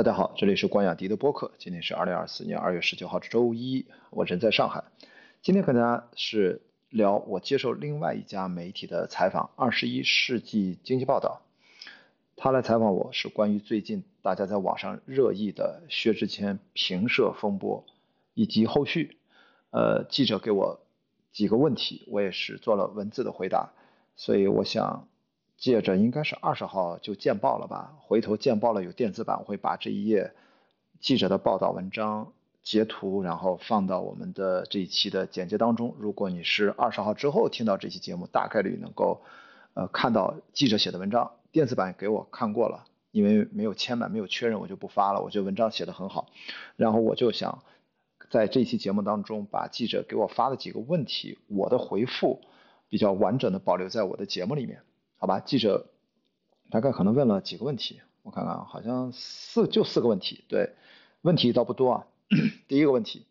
大家好，这里是关雅迪的播客。今天是二零二四年二月十九号，周一，我人在上海。今天跟大家是聊我接受另外一家媒体的采访，《二十一世纪经济报道》。他来采访我是关于最近大家在网上热议的薛之谦评社风波以及后续。呃，记者给我几个问题，我也是做了文字的回答，所以我想。借着应该是二十号就见报了吧？回头见报了有电子版，我会把这一页记者的报道文章截图，然后放到我们的这一期的简介当中。如果你是二十号之后听到这期节目，大概率能够呃看到记者写的文章。电子版给我看过了，因为没有签满，没有确认，我就不发了。我觉得文章写的很好，然后我就想在这期节目当中把记者给我发的几个问题，我的回复比较完整的保留在我的节目里面。好吧，记者大概可能问了几个问题，我看看啊，好像四就四个问题，对，问题倒不多啊。第一个问题，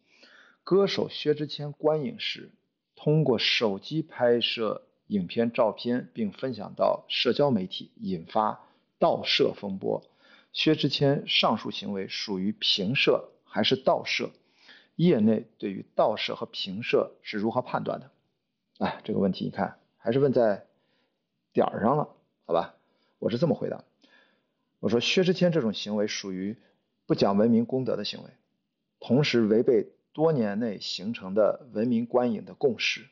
歌手薛之谦观影时通过手机拍摄影片照片并分享到社交媒体，引发盗摄风波。薛之谦上述行为属于平摄还是盗摄？业内对于盗摄和平摄是如何判断的？哎，这个问题你看还是问在。点儿上了，好吧，我是这么回答。我说薛之谦这种行为属于不讲文明公德的行为，同时违背多年内形成的文明观影的共识。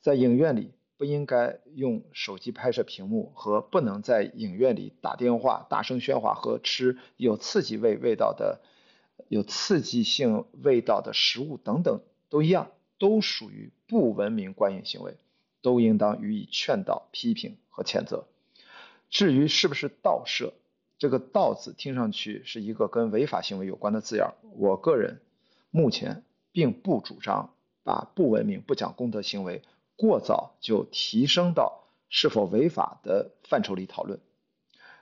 在影院里不应该用手机拍摄屏幕，和不能在影院里打电话、大声喧哗和吃有刺激味味道的、有刺激性味道的食物等等都一样，都属于不文明观影行为。都应当予以劝导、批评和谴责。至于是不是盗摄，这个“盗”字听上去是一个跟违法行为有关的字眼我个人目前并不主张把不文明、不讲公德行为过早就提升到是否违法的范畴里讨论。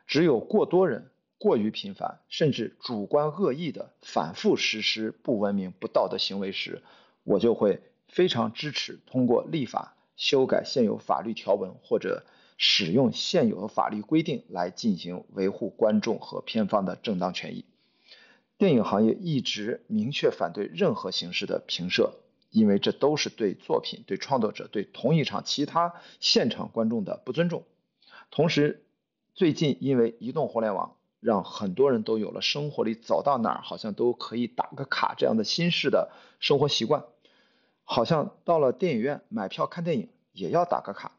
只有过多人过于频繁，甚至主观恶意的反复实施不文明、不道德行为时，我就会非常支持通过立法。修改现有法律条文或者使用现有的法律规定来进行维护观众和片方的正当权益。电影行业一直明确反对任何形式的评摄，因为这都是对作品、对创作者、对同一场其他现场观众的不尊重。同时，最近因为移动互联网，让很多人都有了生活里走到哪儿好像都可以打个卡这样的新式的生活习惯。好像到了电影院买票看电影也要打个卡。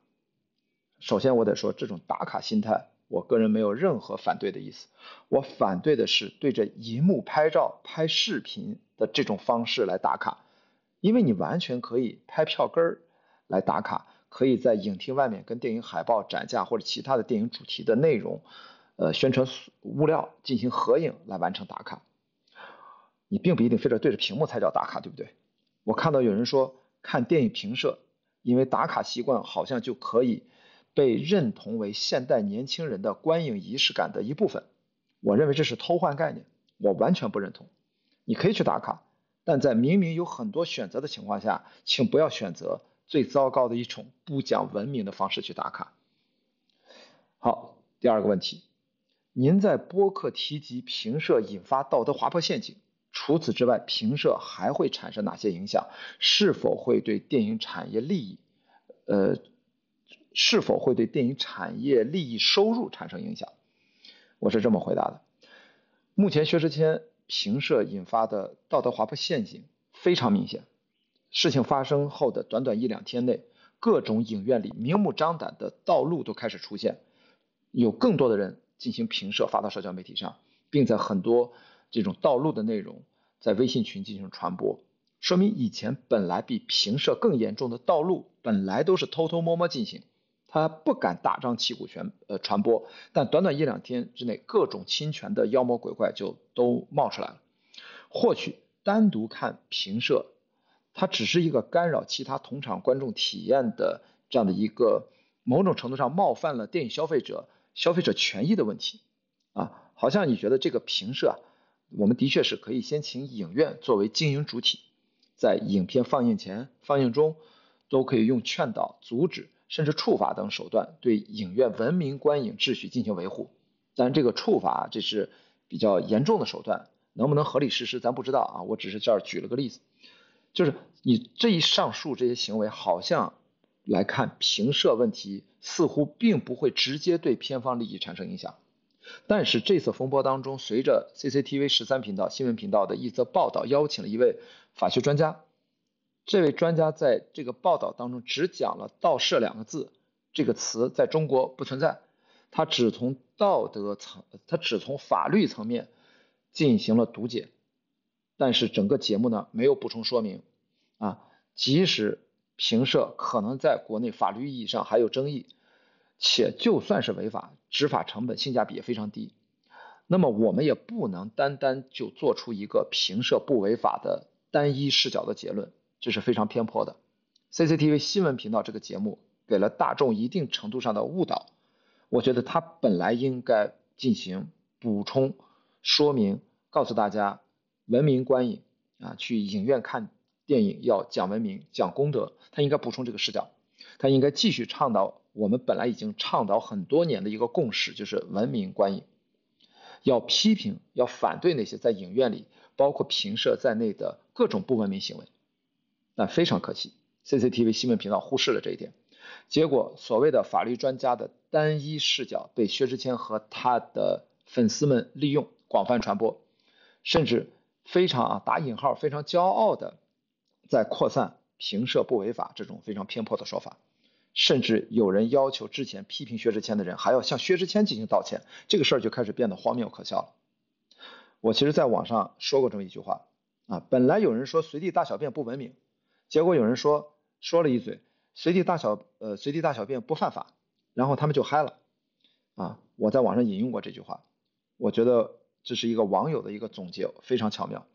首先，我得说这种打卡心态，我个人没有任何反对的意思。我反对的是对着荧幕拍照、拍视频的这种方式来打卡，因为你完全可以拍票根儿来打卡，可以在影厅外面跟电影海报、展架或者其他的电影主题的内容，呃，宣传物料进行合影来完成打卡。你并不一定非得对着屏幕才叫打卡，对不对？我看到有人说看电影评社，因为打卡习惯好像就可以被认同为现代年轻人的观影仪式感的一部分。我认为这是偷换概念，我完全不认同。你可以去打卡，但在明明有很多选择的情况下，请不要选择最糟糕的一种不讲文明的方式去打卡。好，第二个问题，您在播客提及评社引发道德滑坡陷阱。除此之外，评摄还会产生哪些影响？是否会对电影产业利益，呃，是否会对电影产业利益收入产生影响？我是这么回答的：目前薛之谦评摄引发的道德滑坡陷阱非常明显。事情发生后的短短一两天内，各种影院里明目张胆的道路都开始出现，有更多的人进行评摄发到社交媒体上，并在很多。这种道路的内容在微信群进行传播，说明以前本来比平射更严重的盗录本来都是偷偷摸摸进行，他不敢大张旗鼓全呃传播，但短短一两天之内，各种侵权的妖魔鬼怪就都冒出来了。或许单独看平射，它只是一个干扰其他同场观众体验的这样的一个某种程度上冒犯了电影消费者消费者权益的问题啊，好像你觉得这个平射啊。我们的确是可以先请影院作为经营主体，在影片放映前、放映中，都可以用劝导、阻止，甚至处罚等手段，对影院文明观影秩序进行维护。但这个处罚，这是比较严重的手段，能不能合理实施，咱不知道啊。我只是这儿举了个例子，就是你这一上述这些行为，好像来看评射问题似乎并不会直接对片方利益产生影响。但是这次风波当中，随着 CCTV 十三频道新闻频道的一则报道，邀请了一位法学专家。这位专家在这个报道当中只讲了“盗摄”两个字，这个词在中国不存在。他只从道德层，他只从法律层面进行了读解，但是整个节目呢没有补充说明。啊，即使评社可能在国内法律意义上还有争议。且就算是违法，执法成本性价比也非常低。那么我们也不能单单就做出一个评射不违法的单一视角的结论，这是非常偏颇的。CCTV 新闻频道这个节目给了大众一定程度上的误导，我觉得它本来应该进行补充说明，告诉大家文明观影啊，去影院看电影要讲文明、讲公德，它应该补充这个视角，它应该继续倡导。我们本来已经倡导很多年的一个共识，就是文明观影，要批评、要反对那些在影院里包括评社在内的各种不文明行为。但非常可惜，CCTV 新闻频道忽视了这一点，结果所谓的法律专家的单一视角被薛之谦和他的粉丝们利用，广泛传播，甚至非常啊打引号非常骄傲的在扩散评射不违法这种非常偏颇的说法。甚至有人要求之前批评薛之谦的人还要向薛之谦进行道歉，这个事儿就开始变得荒谬可笑了。我其实在网上说过这么一句话啊，本来有人说随地大小便不文明，结果有人说说了一嘴随地大小呃随地大小便不犯法，然后他们就嗨了啊。我在网上引用过这句话，我觉得这是一个网友的一个总结，非常巧妙。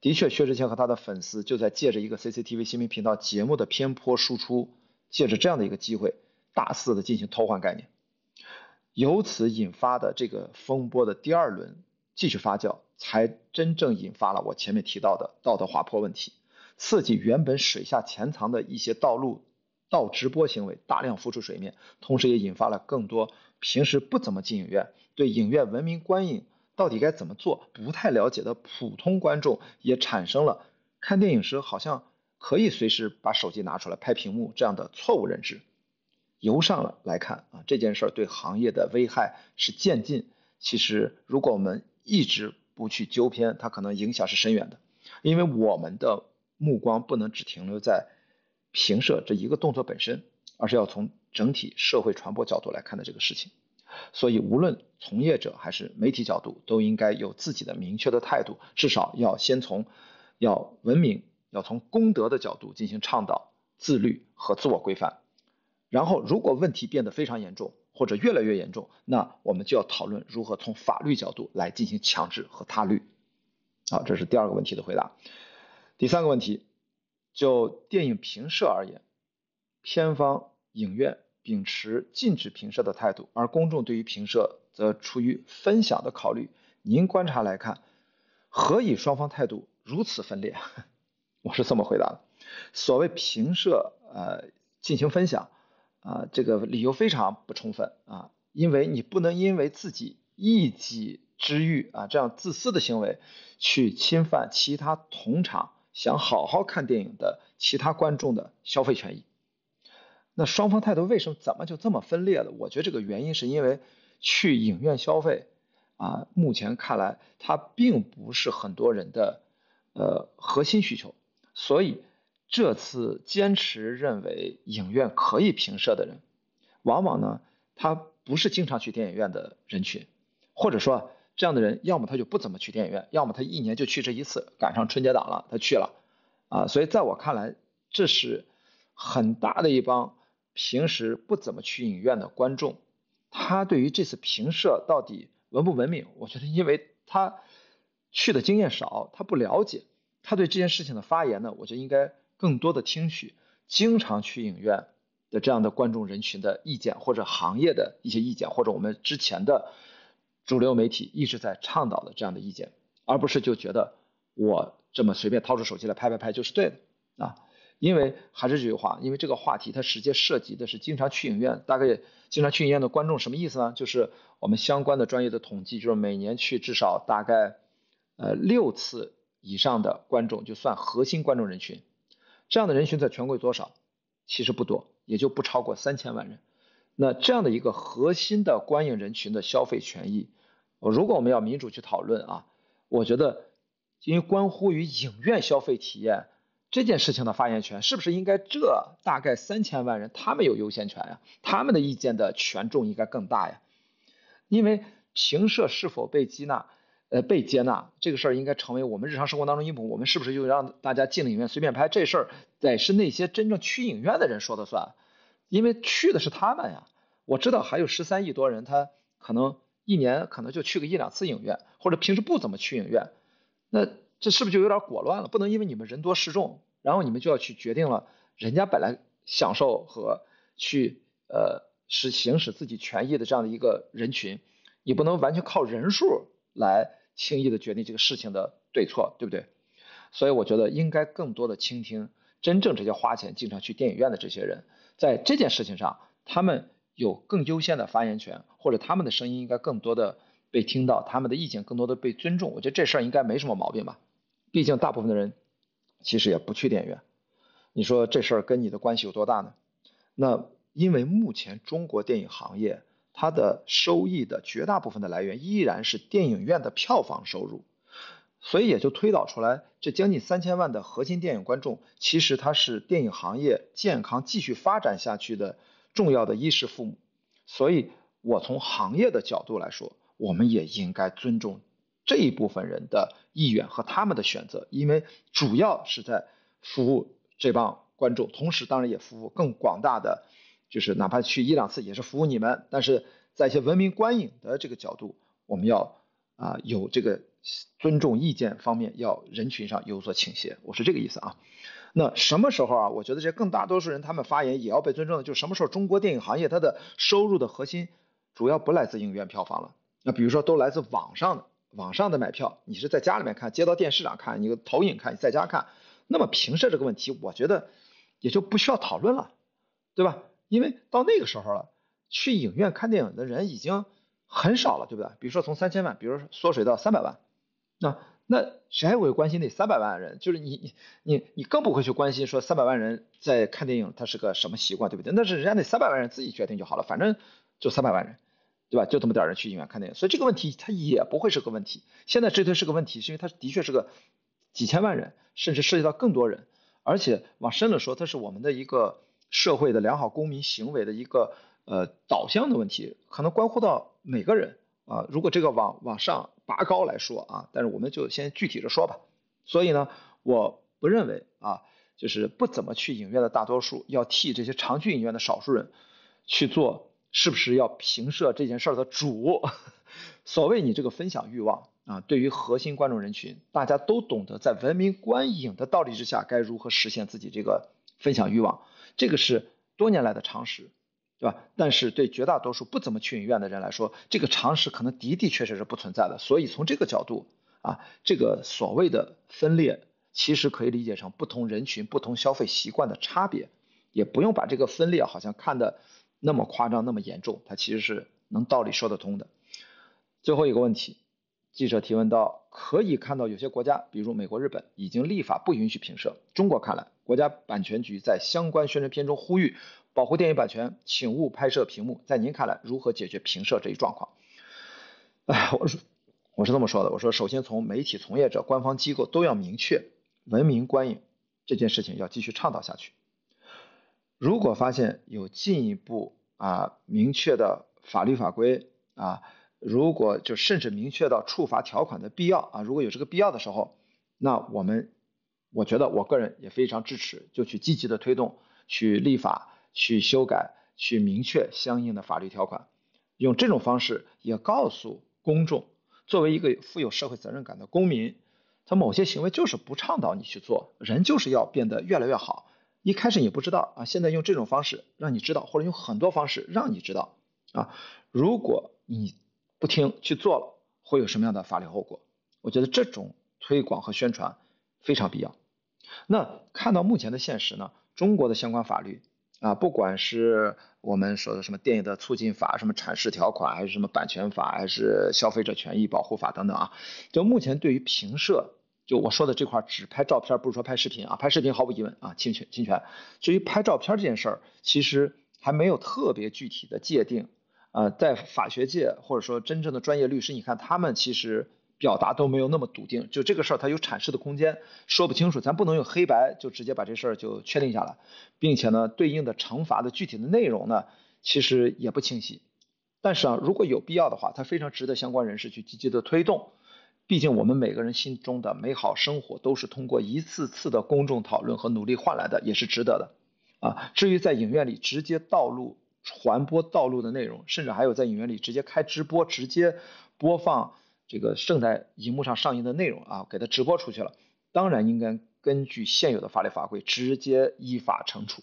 的确，薛之谦和他的粉丝就在借着一个 CCTV 新闻频道节目的偏颇输出。借着这样的一个机会，大肆的进行偷换概念，由此引发的这个风波的第二轮继续发酵，才真正引发了我前面提到的道德滑坡问题，刺激原本水下潜藏的一些盗录、盗直播行为大量浮出水面，同时也引发了更多平时不怎么进影院、对影院文明观影到底该怎么做不太了解的普通观众，也产生了看电影时好像。可以随时把手机拿出来拍屏幕，这样的错误认知，由上了来看啊，这件事儿对行业的危害是渐进。其实如果我们一直不去纠偏，它可能影响是深远的。因为我们的目光不能只停留在评射这一个动作本身，而是要从整体社会传播角度来看的这个事情。所以无论从业者还是媒体角度，都应该有自己的明确的态度，至少要先从要文明。要从公德的角度进行倡导自律和自我规范，然后如果问题变得非常严重或者越来越严重，那我们就要讨论如何从法律角度来进行强制和他律。好，这是第二个问题的回答。第三个问题，就电影评射而言，片方影院秉持禁止评射的态度，而公众对于评射则出于分享的考虑。您观察来看，何以双方态度如此分裂？我是这么回答的：所谓评射，呃，进行分享，啊，这个理由非常不充分啊，因为你不能因为自己一己之欲啊，这样自私的行为，去侵犯其他同场想好好看电影的其他观众的消费权益。那双方态度为什么怎么就这么分裂了？我觉得这个原因是因为去影院消费啊，目前看来它并不是很多人的呃核心需求。所以，这次坚持认为影院可以评射的人，往往呢，他不是经常去电影院的人群，或者说这样的人，要么他就不怎么去电影院，要么他一年就去这一次，赶上春节档了，他去了，啊，所以在我看来，这是很大的一帮平时不怎么去影院的观众，他对于这次评射到底文不文明，我觉得因为他去的经验少，他不了解。他对这件事情的发言呢，我觉得应该更多的听取经常去影院的这样的观众人群的意见，或者行业的一些意见，或者我们之前的主流媒体一直在倡导的这样的意见，而不是就觉得我这么随便掏出手机来拍拍拍就是对的啊。因为还是这句话，因为这个话题它直接涉及的是经常去影院，大概经常去影院的观众什么意思呢？就是我们相关的专业的统计，就是每年去至少大概呃六次以上的观众，就算核心观众人群，这样的人群在全国有多少？其实不多，也就不超过三千万人。那这样的一个核心的观影人群的消费权益，如果我们要民主去讨论啊，我觉得因为关乎于影院消费体验。这件事情的发言权是不是应该这大概三千万人他们有优先权呀？他们的意见的权重应该更大呀？因为评社是否被接纳，呃，被接纳这个事儿应该成为我们日常生活当中一部。我们是不是就让大家进了影院随便拍这事儿，得是那些真正去影院的人说的算？因为去的是他们呀。我知道还有十三亿多人，他可能一年可能就去个一两次影院，或者平时不怎么去影院，那。这是不是就有点裹乱了？不能因为你们人多势众，然后你们就要去决定了人家本来享受和去呃使行使自己权益的这样的一个人群，你不能完全靠人数来轻易的决定这个事情的对错，对不对？所以我觉得应该更多的倾听真正这些花钱经常去电影院的这些人，在这件事情上，他们有更优先的发言权，或者他们的声音应该更多的被听到，他们的意见更多的被尊重。我觉得这事儿应该没什么毛病吧。毕竟大部分的人其实也不去电影院，你说这事儿跟你的关系有多大呢？那因为目前中国电影行业它的收益的绝大部分的来源依然是电影院的票房收入，所以也就推导出来，这将近三千万的核心电影观众，其实它是电影行业健康继续发展下去的重要的衣食父母。所以我从行业的角度来说，我们也应该尊重。这一部分人的意愿和他们的选择，因为主要是在服务这帮观众，同时当然也服务更广大的，就是哪怕去一两次也是服务你们。但是在一些文明观影的这个角度，我们要啊有这个尊重意见方面，要人群上有所倾斜，我是这个意思啊。那什么时候啊？我觉得这更大多数人他们发言也要被尊重的，就什么时候中国电影行业它的收入的核心主要不来自影院票房了，那比如说都来自网上的。网上的买票，你是在家里面看，接到电视上看，你投影看，你在家看，那么平射这个问题，我觉得也就不需要讨论了，对吧？因为到那个时候了，去影院看电影的人已经很少了，对不对？比如说从三千万，比如说缩水到三百万，那那谁还会关心那三百万人？就是你你你你更不会去关心说三百万人在看电影他是个什么习惯，对不对？那是人家那三百万人自己决定就好了，反正就三百万人。对吧？就这么点人去影院看电影，所以这个问题它也不会是个问题。现在这对是个问题，是因为它的确是个几千万人，甚至涉及到更多人，而且往深了说，它是我们的一个社会的良好公民行为的一个呃导向的问题，可能关乎到每个人啊。如果这个往往上拔高来说啊，但是我们就先具体着说吧。所以呢，我不认为啊，就是不怎么去影院的大多数要替这些常去影院的少数人去做。是不是要平射这件事儿的主？所谓你这个分享欲望啊，对于核心观众人群，大家都懂得在文明观影的道理之下，该如何实现自己这个分享欲望，这个是多年来的常识，对吧？但是对绝大多数不怎么去影院的人来说，这个常识可能的的确确是不存在的。所以从这个角度啊，这个所谓的分裂，其实可以理解成不同人群、不同消费习惯的差别，也不用把这个分裂好像看的。那么夸张，那么严重，它其实是能道理说得通的。最后一个问题，记者提问到：可以看到有些国家，比如美国、日本，已经立法不允许评射。中国看来，国家版权局在相关宣传片中呼吁保护电影版权，请勿拍摄屏幕。在您看来，如何解决评射这一状况？哎，我说我是这么说的，我说首先从媒体从业者、官方机构都要明确，文明观影这件事情要继续倡导下去。如果发现有进一步啊明确的法律法规啊，如果就甚至明确到处罚条款的必要啊，如果有这个必要的时候，那我们我觉得我个人也非常支持，就去积极的推动，去立法，去修改，去明确相应的法律条款，用这种方式也告诉公众，作为一个富有社会责任感的公民，他某些行为就是不倡导你去做，人就是要变得越来越好。一开始你不知道啊，现在用这种方式让你知道，或者用很多方式让你知道啊。如果你不听去做了，会有什么样的法律后果？我觉得这种推广和宣传非常必要那看到目前的现实呢，中国的相关法律啊，不管是我们说的什么电影的促进法、什么阐释条款，还是什么版权法，还是消费者权益保护法等等啊，就目前对于评摄，就我说的这块只拍照片，不是说拍视频啊，拍视频毫无疑问啊侵权侵权。至于拍照片这件事儿，其实还没有特别具体的界定。呃，在法学界或者说真正的专业律师，你看他们其实表达都没有那么笃定，就这个事儿它有阐释的空间，说不清楚，咱不能用黑白就直接把这事儿就确定下来，并且呢，对应的惩罚的具体的内容呢，其实也不清晰。但是啊，如果有必要的话，它非常值得相关人士去积极的推动，毕竟我们每个人心中的美好生活都是通过一次次的公众讨论和努力换来的，也是值得的啊。至于在影院里直接道路。传播道路的内容，甚至还有在影院里直接开直播，直接播放这个正在荧幕上上映的内容啊，给它直播出去了。当然应该根据现有的法律法规直接依法惩处，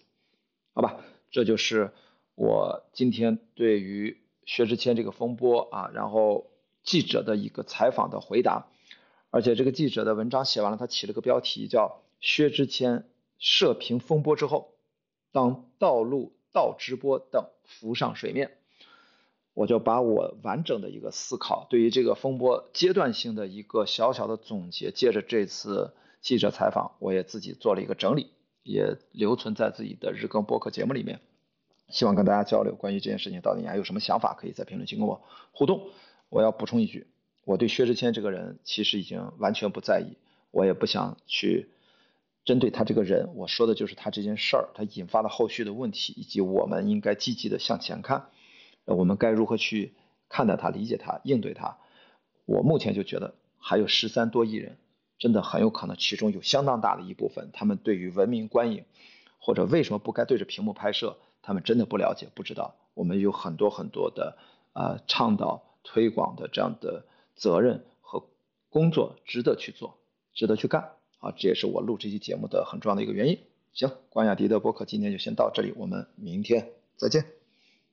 好吧？这就是我今天对于薛之谦这个风波啊，然后记者的一个采访的回答。而且这个记者的文章写完了，他起了个标题叫“薛之谦射频风波之后，当道路”。到直播等浮上水面，我就把我完整的一个思考，对于这个风波阶段性的一个小小的总结，借着这次记者采访，我也自己做了一个整理，也留存在自己的日更播客节目里面，希望跟大家交流。关于这件事情，到底你还有什么想法，可以在评论区跟我互动。我要补充一句，我对薛之谦这个人其实已经完全不在意，我也不想去。针对他这个人，我说的就是他这件事儿，他引发的后续的问题，以及我们应该积极的向前看，我们该如何去看待他、理解他、应对他。我目前就觉得，还有十三多亿人，真的很有可能其中有相当大的一部分，他们对于文明观影或者为什么不该对着屏幕拍摄，他们真的不了解、不知道。我们有很多很多的呃倡导、推广的这样的责任和工作，值得去做，值得去干。啊，这也是我录这期节目的很重要的一个原因。行，关雅迪的博客今天就先到这里，我们明天再见。